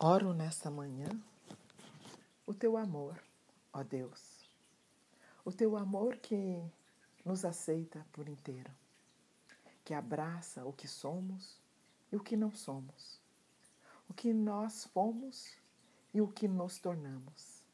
Oro nesta manhã o teu amor, ó Deus, o teu amor que nos aceita por inteiro, que abraça o que somos e o que não somos, o que nós fomos e o que nos tornamos.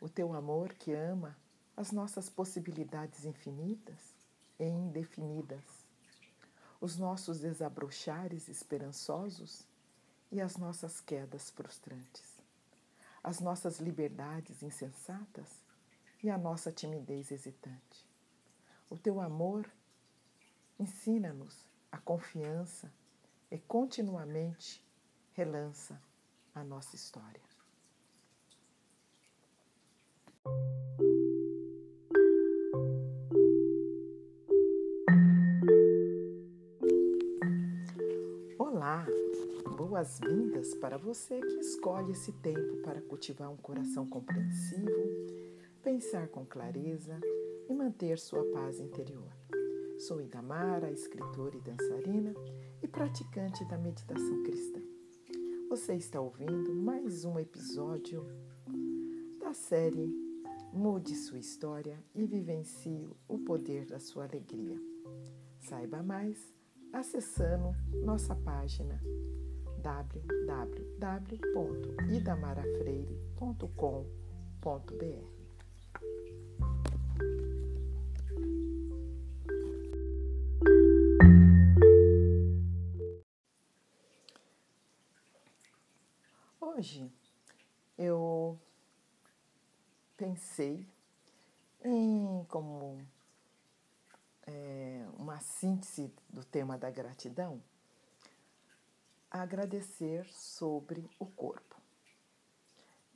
O teu amor que ama as nossas possibilidades infinitas e indefinidas, os nossos desabrochares esperançosos e as nossas quedas frustrantes, as nossas liberdades insensatas e a nossa timidez hesitante. O teu amor ensina-nos a confiança e continuamente relança a nossa história. Boas-vindas para você que escolhe esse tempo para cultivar um coração compreensivo, pensar com clareza e manter sua paz interior. Sou Idamara, escritora e dançarina e praticante da meditação cristã. Você está ouvindo mais um episódio da série Mude sua história e vivencie o poder da sua alegria. Saiba mais acessando nossa página www.idamarafreire.com.br. Hoje eu pensei em como é, uma síntese do tema da gratidão agradecer sobre o corpo.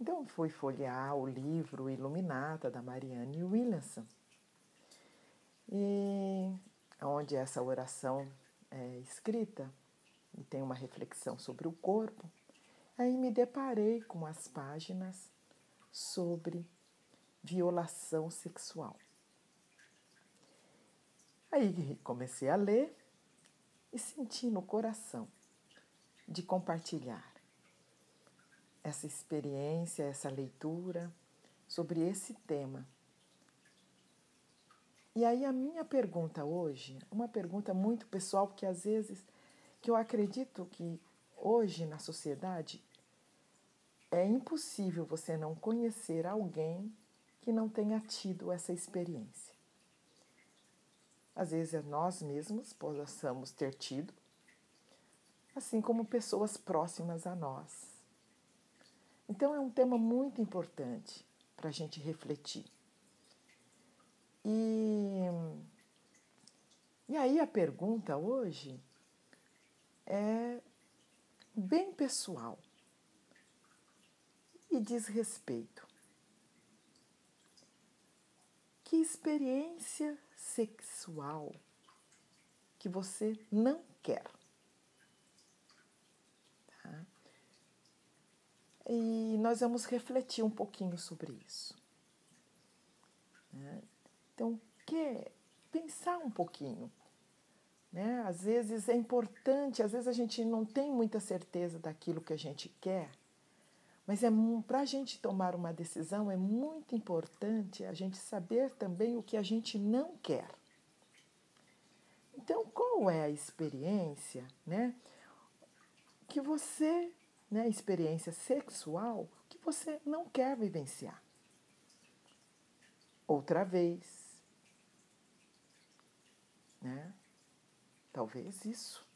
Então fui folhear o livro Iluminata da Marianne Williamson, e onde essa oração é escrita e tem uma reflexão sobre o corpo. Aí me deparei com as páginas sobre violação sexual. Aí comecei a ler e senti no coração de compartilhar essa experiência, essa leitura sobre esse tema. E aí a minha pergunta hoje, uma pergunta muito pessoal, porque às vezes que eu acredito que hoje na sociedade é impossível você não conhecer alguém que não tenha tido essa experiência. Às vezes nós mesmos possamos ter tido, assim como pessoas próximas a nós. Então é um tema muito importante para a gente refletir. E, e aí a pergunta hoje é bem pessoal e diz respeito. Que experiência sexual que você não quer? E nós vamos refletir um pouquinho sobre isso. Né? Então, que pensar um pouquinho. Né? Às vezes é importante, às vezes a gente não tem muita certeza daquilo que a gente quer, mas é para a gente tomar uma decisão é muito importante a gente saber também o que a gente não quer. Então, qual é a experiência, né, que você né, experiência sexual que você não quer vivenciar. Outra vez. Né? Talvez isso.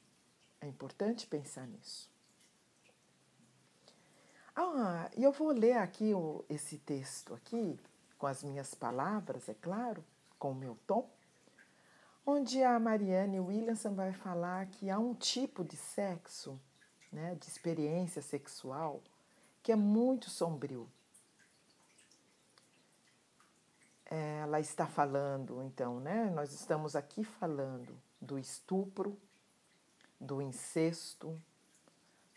É importante pensar nisso. Ah, e eu vou ler aqui o, esse texto aqui, com as minhas palavras, é claro, com o meu tom, onde a Marianne Williamson vai falar que há um tipo de sexo né, de experiência sexual que é muito sombrio. Ela está falando, então, né? Nós estamos aqui falando do estupro, do incesto,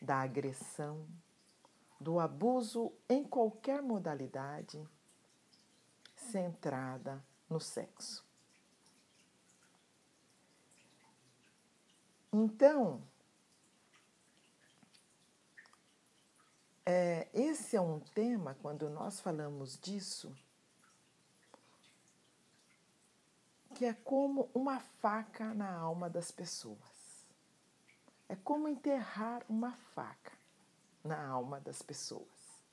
da agressão, do abuso em qualquer modalidade centrada no sexo. Então, é, esse é um tema, quando nós falamos disso, que é como uma faca na alma das pessoas. É como enterrar uma faca na alma das pessoas,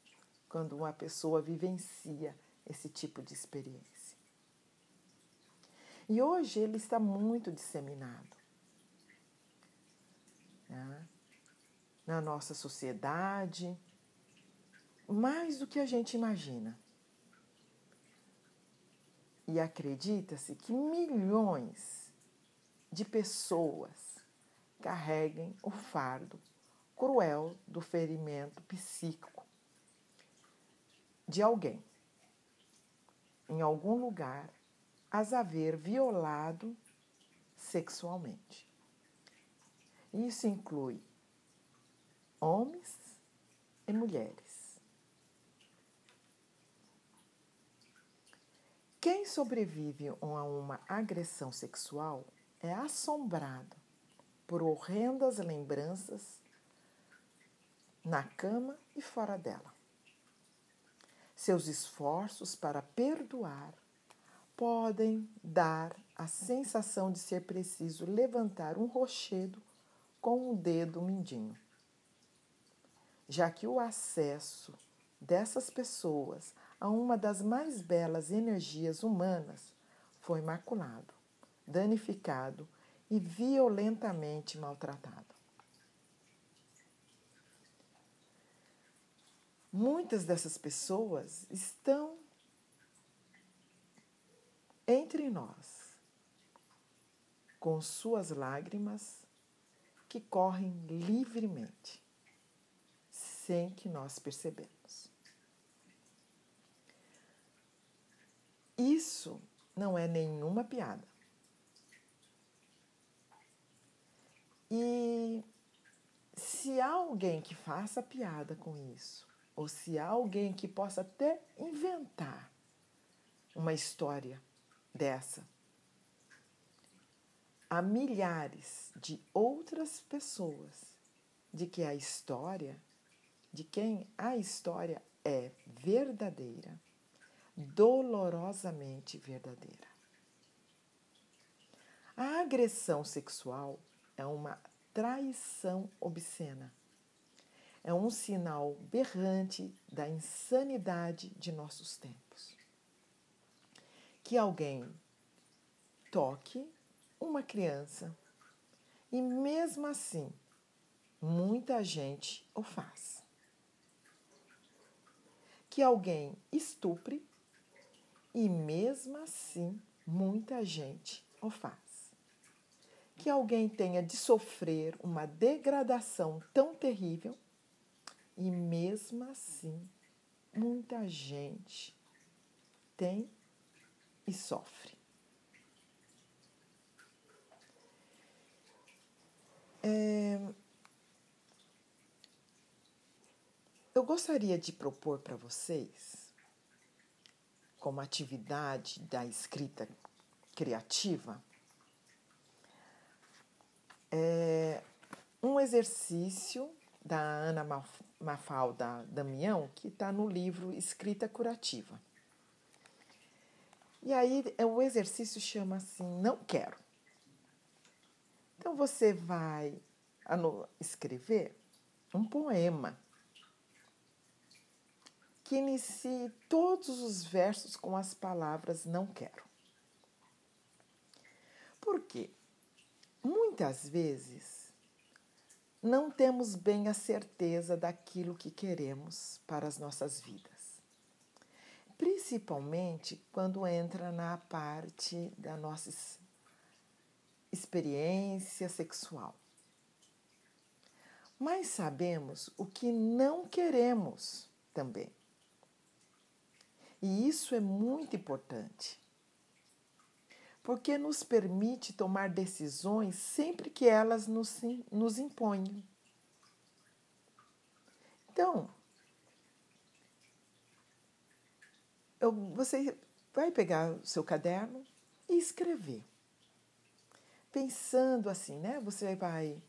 quando uma pessoa vivencia esse tipo de experiência. E hoje ele está muito disseminado né? na nossa sociedade, mais do que a gente imagina. E acredita-se que milhões de pessoas carreguem o fardo cruel do ferimento psíquico de alguém, em algum lugar, as haver violado sexualmente. Isso inclui homens e mulheres Quem sobrevive a uma agressão sexual é assombrado por horrendas lembranças na cama e fora dela. Seus esforços para perdoar podem dar a sensação de ser preciso levantar um rochedo com o dedo mindinho, já que o acesso dessas pessoas a uma das mais belas energias humanas, foi maculado, danificado e violentamente maltratado. Muitas dessas pessoas estão entre nós, com suas lágrimas que correm livremente, sem que nós percebemos. Isso não é nenhuma piada. E se há alguém que faça piada com isso, ou se há alguém que possa até inventar uma história dessa, há milhares de outras pessoas de que a história, de quem a história é verdadeira dolorosamente verdadeira. A agressão sexual é uma traição obscena. É um sinal berrante da insanidade de nossos tempos. Que alguém toque uma criança e, mesmo assim, muita gente o faz. Que alguém estupre e mesmo assim, muita gente o faz. Que alguém tenha de sofrer uma degradação tão terrível e mesmo assim, muita gente tem e sofre. É, eu gostaria de propor para vocês como atividade da escrita criativa é um exercício da Ana Mafalda Damião, que está no livro Escrita Curativa. E aí é, o exercício chama assim, não quero. Então você vai escrever um poema que inicie todos os versos com as palavras não quero. Por quê? Muitas vezes não temos bem a certeza daquilo que queremos para as nossas vidas. Principalmente quando entra na parte da nossa experiência sexual. Mas sabemos o que não queremos também. E isso é muito importante, porque nos permite tomar decisões sempre que elas nos, nos impõem. Então, eu, você vai pegar o seu caderno e escrever. Pensando assim, né? Você vai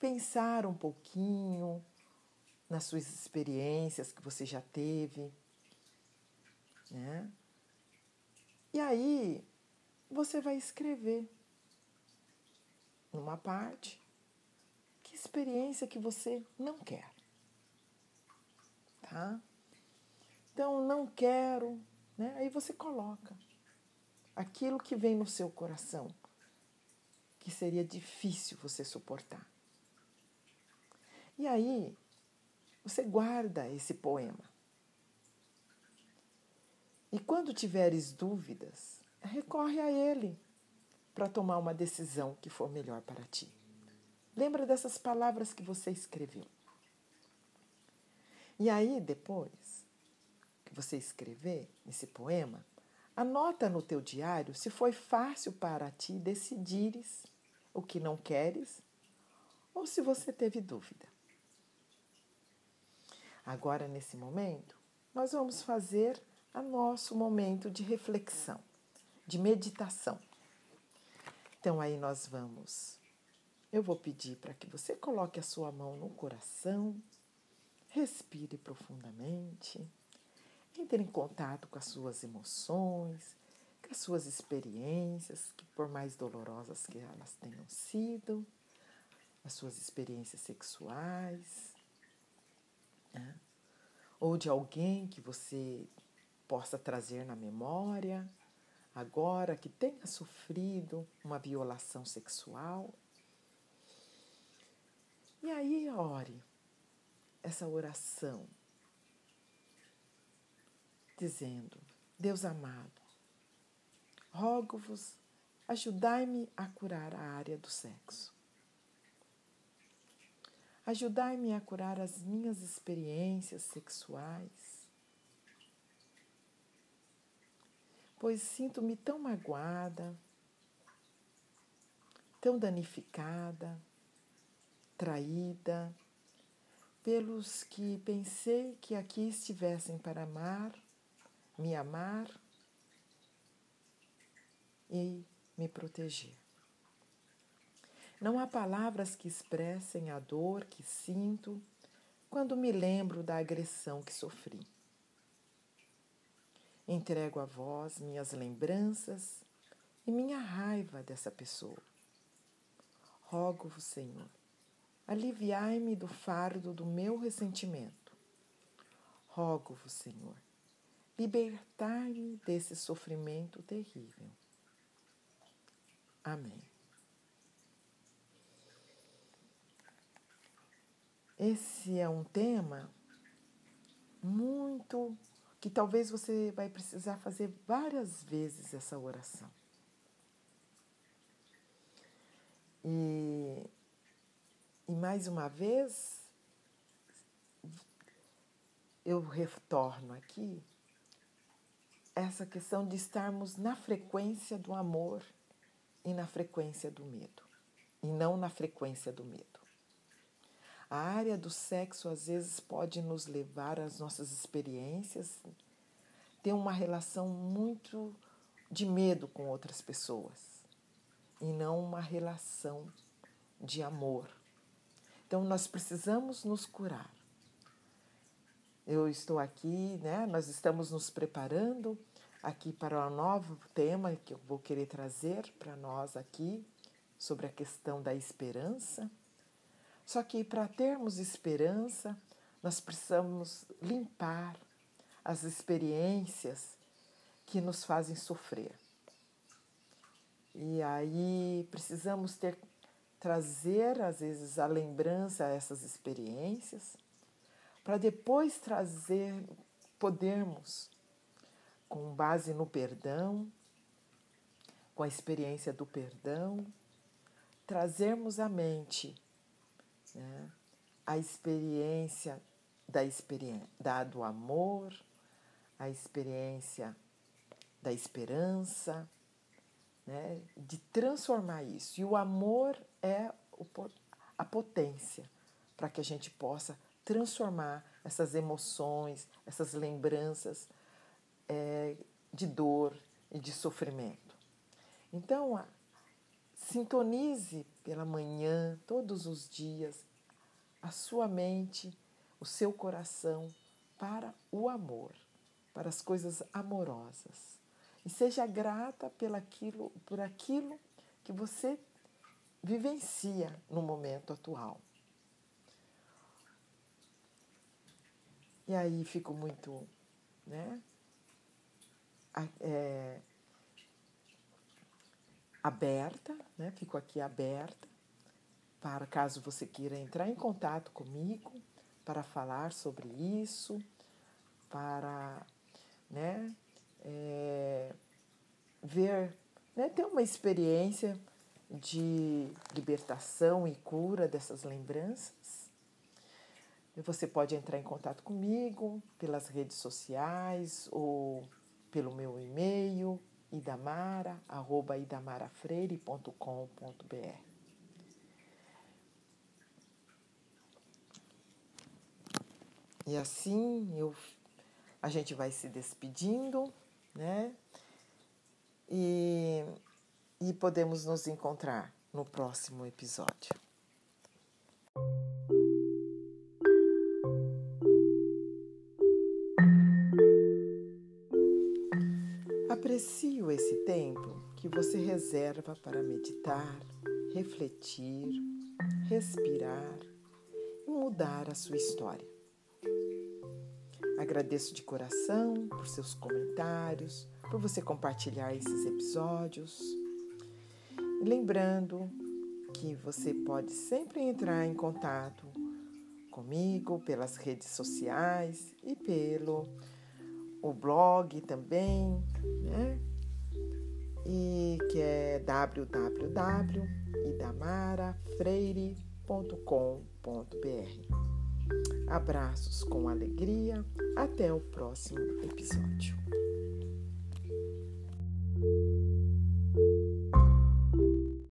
pensar um pouquinho nas suas experiências que você já teve, né? E aí você vai escrever numa parte que experiência que você não quer. Tá? Então, não quero, né? Aí você coloca aquilo que vem no seu coração, que seria difícil você suportar. E aí, você guarda esse poema. E quando tiveres dúvidas, recorre a ele para tomar uma decisão que for melhor para ti. Lembra dessas palavras que você escreveu. E aí, depois que você escrever esse poema, anota no teu diário se foi fácil para ti decidires o que não queres ou se você teve dúvida. Agora, nesse momento, nós vamos fazer a nosso momento de reflexão, de meditação. Então, aí nós vamos. Eu vou pedir para que você coloque a sua mão no coração, respire profundamente, entre em contato com as suas emoções, com as suas experiências, que por mais dolorosas que elas tenham sido, as suas experiências sexuais, né? ou de alguém que você possa trazer na memória, agora que tenha sofrido uma violação sexual. E aí, ore essa oração, dizendo: Deus amado, rogo-vos, ajudai-me a curar a área do sexo. Ajudai-me a curar as minhas experiências sexuais, pois sinto-me tão magoada, tão danificada, traída, pelos que pensei que aqui estivessem para amar, me amar e me proteger. Não há palavras que expressem a dor que sinto quando me lembro da agressão que sofri. Entrego a vós minhas lembranças e minha raiva dessa pessoa. Rogo-vos, Senhor, aliviai-me do fardo do meu ressentimento. Rogo-vos, Senhor, libertai-me desse sofrimento terrível. Amém. Esse é um tema muito que talvez você vai precisar fazer várias vezes essa oração. E, e mais uma vez, eu retorno aqui essa questão de estarmos na frequência do amor e na frequência do medo, e não na frequência do medo. A área do sexo às vezes pode nos levar às nossas experiências, ter uma relação muito de medo com outras pessoas e não uma relação de amor. Então nós precisamos nos curar. Eu estou aqui, né? Nós estamos nos preparando aqui para um novo tema que eu vou querer trazer para nós aqui sobre a questão da esperança só que para termos esperança, nós precisamos limpar as experiências que nos fazem sofrer. E aí precisamos ter trazer às vezes a lembrança a essas experiências para depois trazer podermos com base no perdão, com a experiência do perdão, trazermos à mente né? a experiência da experiência da, do amor, a experiência da esperança, né? de transformar isso. E o amor é o, a potência para que a gente possa transformar essas emoções, essas lembranças é, de dor e de sofrimento. Então, a, Sintonize pela manhã, todos os dias, a sua mente, o seu coração para o amor, para as coisas amorosas. E seja grata pelaquilo, por aquilo que você vivencia no momento atual. E aí fico muito, né? É, aberta, né? Fico aqui aberta para caso você queira entrar em contato comigo para falar sobre isso, para né, é, ver, né, ter uma experiência de libertação e cura dessas lembranças. Você pode entrar em contato comigo pelas redes sociais ou pelo meu e-mail idamara@idamarafreire.com.br. E assim eu, a gente vai se despedindo, né? E, e podemos nos encontrar no próximo episódio. Você reserva para meditar, refletir, respirar e mudar a sua história. Agradeço de coração por seus comentários, por você compartilhar esses episódios. E lembrando que você pode sempre entrar em contato comigo pelas redes sociais e pelo o blog também, né? E que é www.idamarafreire.com.br. Abraços com alegria. Até o próximo episódio.